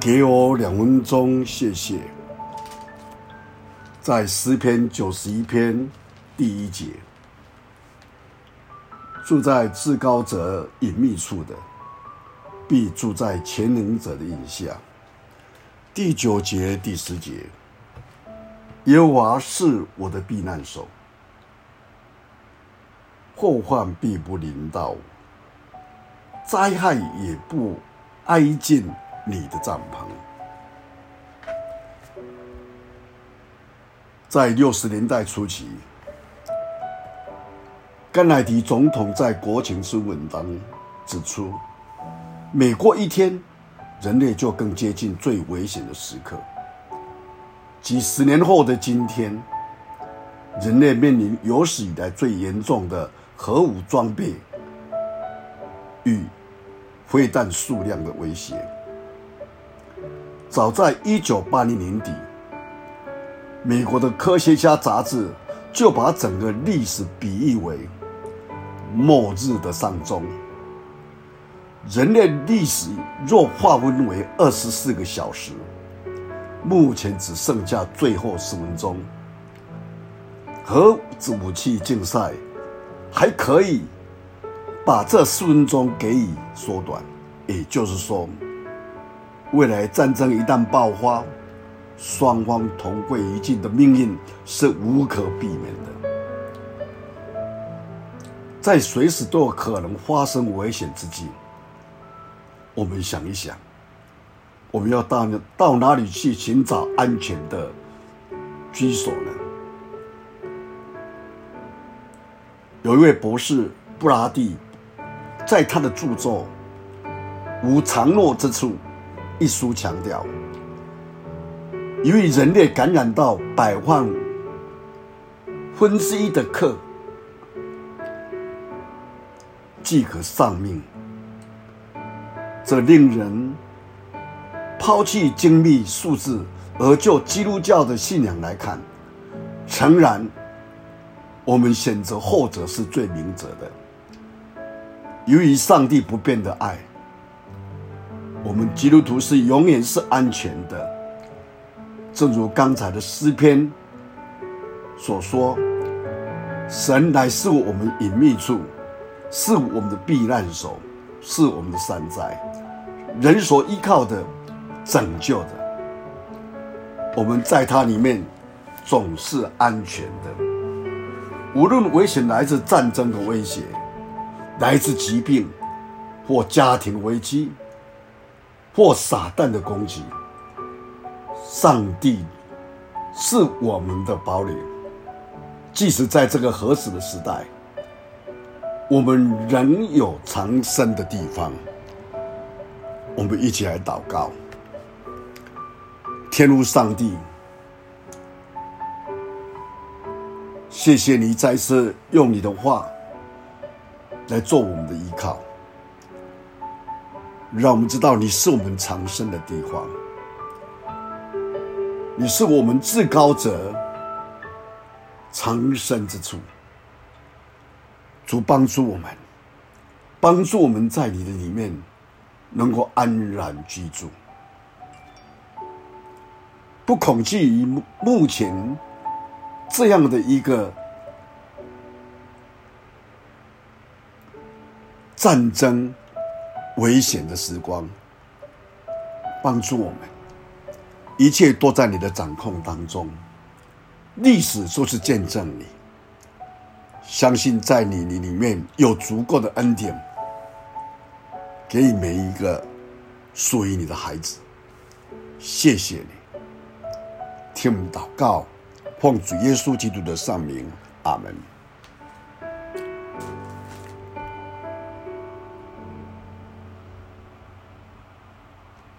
给我两分钟，谢谢。在诗篇九十一篇第一节，住在至高者隐秘处的，必住在全能者的荫下。第九节、第十节，耶和华是我的避难所，祸患必不临到我。灾害也不挨近你的帐篷。在六十年代初期，甘乃迪总统在国情咨文当中指出，每过一天，人类就更接近最危险的时刻。几十年后的今天，人类面临有史以来最严重的核武装备与飞弹数量的威胁。早在一九八零年底，美国的科学家杂志就把整个历史比喻为末日的丧钟。人类历史若划分为二十四个小时，目前只剩下最后十分钟。核武器竞赛还可以。把这四分钟给予缩短，也就是说，未来战争一旦爆发，双方同归于尽的命运是无可避免的。在随时都有可能发生危险之际，我们想一想，我们要到到哪里去寻找安全的居所呢？有一位博士布拉蒂。在他的著作《无常诺之处》一书强调，由于人类感染到百万分之一的克，即可丧命。这令人抛弃精密数字，而就基督教的信仰来看，诚然，我们选择后者是最明哲的。由于上帝不变的爱，我们基督徒是永远是安全的。正如刚才的诗篇所说：“神乃是我们隐秘处，是我们的避难所，是我们的山寨，人所依靠的、拯救的。我们在他里面总是安全的。无论危险来自战争的威胁。”来自疾病，或家庭危机，或撒旦的攻击，上帝是我们的堡垒。即使在这个核死的时代，我们仍有藏身的地方。我们一起来祷告，天父上帝，谢谢你再次用你的话。来做我们的依靠，让我们知道你是我们藏身的地方，你是我们至高者藏身之处。主帮助我们，帮助我们在你的里面能够安然居住，不恐惧于目前这样的一个。战争危险的时光，帮助我们，一切都在你的掌控当中。历史就是见证你，相信在你你里面有足够的恩典，给予每一个属于你的孩子。谢谢你，听我们祷告，奉主耶稣基督的圣名，阿门。